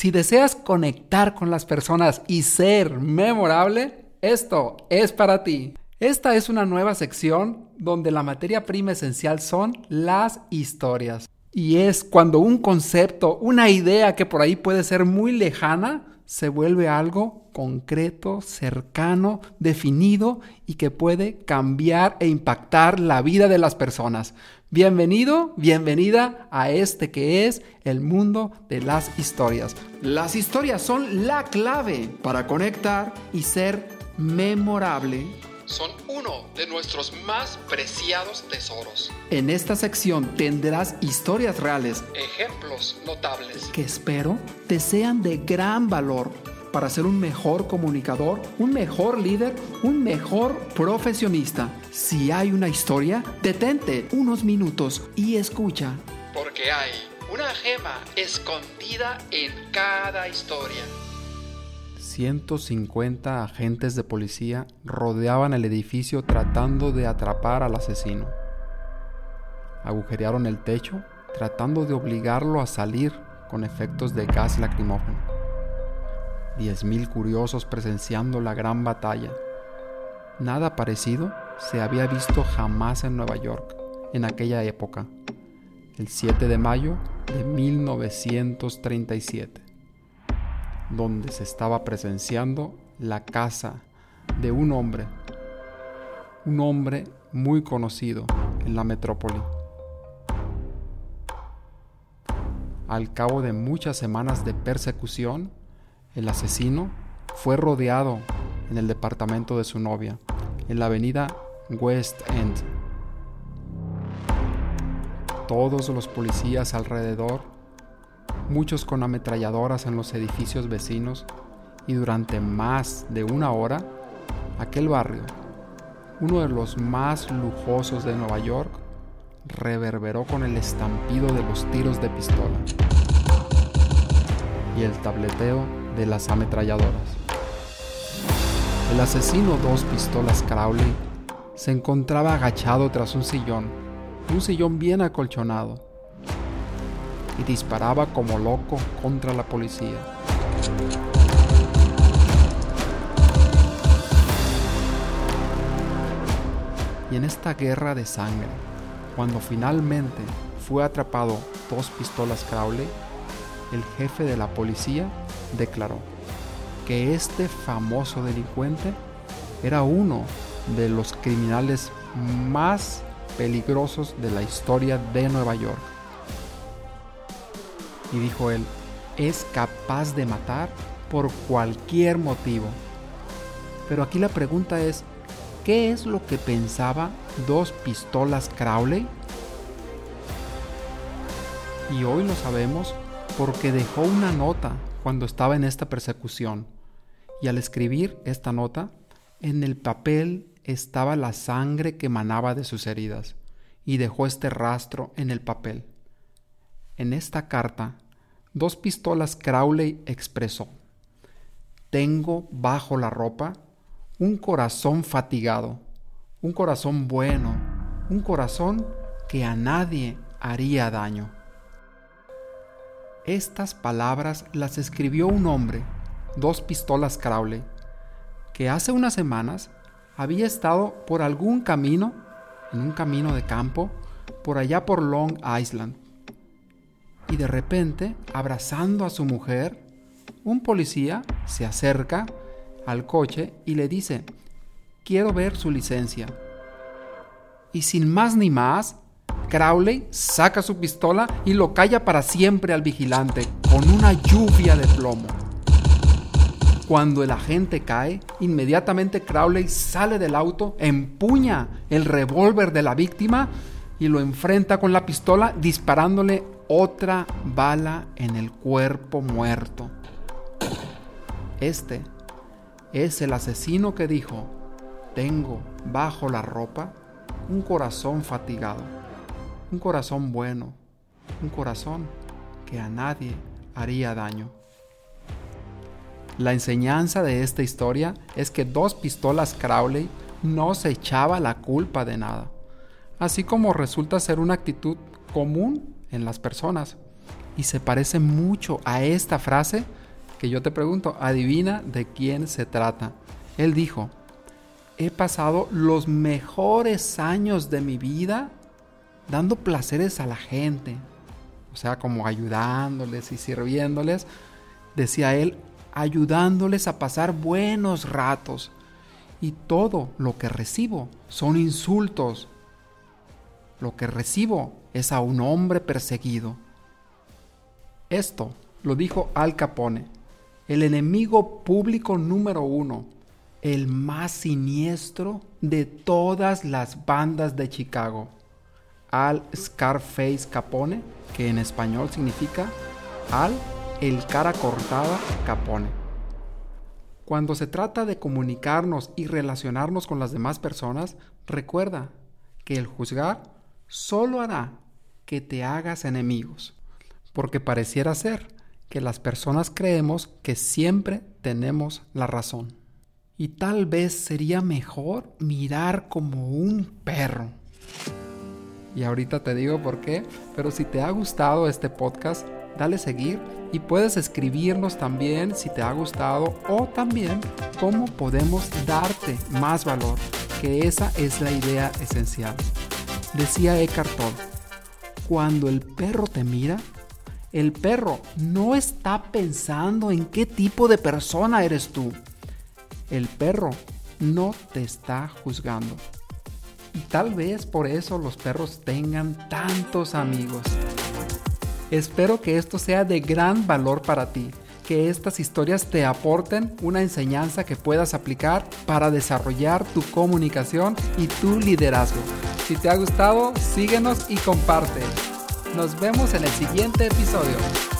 Si deseas conectar con las personas y ser memorable, esto es para ti. Esta es una nueva sección donde la materia prima esencial son las historias. Y es cuando un concepto, una idea que por ahí puede ser muy lejana, se vuelve algo concreto, cercano, definido y que puede cambiar e impactar la vida de las personas. Bienvenido, bienvenida a este que es el mundo de las historias. Las historias son la clave para conectar y ser memorable son uno de nuestros más preciados tesoros. En esta sección tendrás historias reales, ejemplos notables, que espero te sean de gran valor para ser un mejor comunicador, un mejor líder, un mejor profesionista. Si hay una historia, detente unos minutos y escucha. Porque hay una gema escondida en cada historia. 150 agentes de policía rodeaban el edificio tratando de atrapar al asesino. Agujerearon el techo tratando de obligarlo a salir con efectos de gas lacrimógeno. 10.000 curiosos presenciando la gran batalla. Nada parecido se había visto jamás en Nueva York en aquella época, el 7 de mayo de 1937, donde se estaba presenciando la casa de un hombre, un hombre muy conocido en la metrópoli. Al cabo de muchas semanas de persecución, el asesino fue rodeado en el departamento de su novia, en la avenida West End. Todos los policías alrededor, muchos con ametralladoras en los edificios vecinos, y durante más de una hora, aquel barrio, uno de los más lujosos de Nueva York, reverberó con el estampido de los tiros de pistola y el tableteo de las ametralladoras. El asesino dos pistolas Crowley se encontraba agachado tras un sillón, un sillón bien acolchonado, y disparaba como loco contra la policía. Y en esta guerra de sangre, cuando finalmente fue atrapado dos pistolas Crowley, el jefe de la policía declaró que este famoso delincuente era uno de los criminales más peligrosos de la historia de Nueva York. Y dijo él, es capaz de matar por cualquier motivo. Pero aquí la pregunta es, ¿qué es lo que pensaba dos pistolas Crowley? Y hoy lo sabemos porque dejó una nota cuando estaba en esta persecución. Y al escribir esta nota, en el papel estaba la sangre que manaba de sus heridas, y dejó este rastro en el papel. En esta carta, dos pistolas Crowley expresó, Tengo bajo la ropa un corazón fatigado, un corazón bueno, un corazón que a nadie haría daño. Estas palabras las escribió un hombre, dos pistolas Crowley, que hace unas semanas había estado por algún camino, en un camino de campo, por allá por Long Island. Y de repente, abrazando a su mujer, un policía se acerca al coche y le dice, quiero ver su licencia. Y sin más ni más, Crowley saca su pistola y lo calla para siempre al vigilante con una lluvia de plomo. Cuando el agente cae, inmediatamente Crowley sale del auto, empuña el revólver de la víctima y lo enfrenta con la pistola disparándole otra bala en el cuerpo muerto. Este es el asesino que dijo, tengo bajo la ropa un corazón fatigado un corazón bueno, un corazón que a nadie haría daño. La enseñanza de esta historia es que dos pistolas Crowley no se echaba la culpa de nada, así como resulta ser una actitud común en las personas. y se parece mucho a esta frase que yo te pregunto, adivina de quién se trata. Él dijo, he pasado los mejores años de mi vida dando placeres a la gente, o sea, como ayudándoles y sirviéndoles, decía él, ayudándoles a pasar buenos ratos. Y todo lo que recibo son insultos. Lo que recibo es a un hombre perseguido. Esto lo dijo Al Capone, el enemigo público número uno, el más siniestro de todas las bandas de Chicago. Al Scarface Capone, que en español significa Al el cara cortada Capone. Cuando se trata de comunicarnos y relacionarnos con las demás personas, recuerda que el juzgar solo hará que te hagas enemigos, porque pareciera ser que las personas creemos que siempre tenemos la razón. Y tal vez sería mejor mirar como un perro. Y ahorita te digo por qué, pero si te ha gustado este podcast, dale seguir y puedes escribirnos también si te ha gustado o también cómo podemos darte más valor, que esa es la idea esencial. Decía Eckhart Tolle, cuando el perro te mira, el perro no está pensando en qué tipo de persona eres tú. El perro no te está juzgando. Y tal vez por eso los perros tengan tantos amigos. Espero que esto sea de gran valor para ti, que estas historias te aporten una enseñanza que puedas aplicar para desarrollar tu comunicación y tu liderazgo. Si te ha gustado, síguenos y comparte. Nos vemos en el siguiente episodio.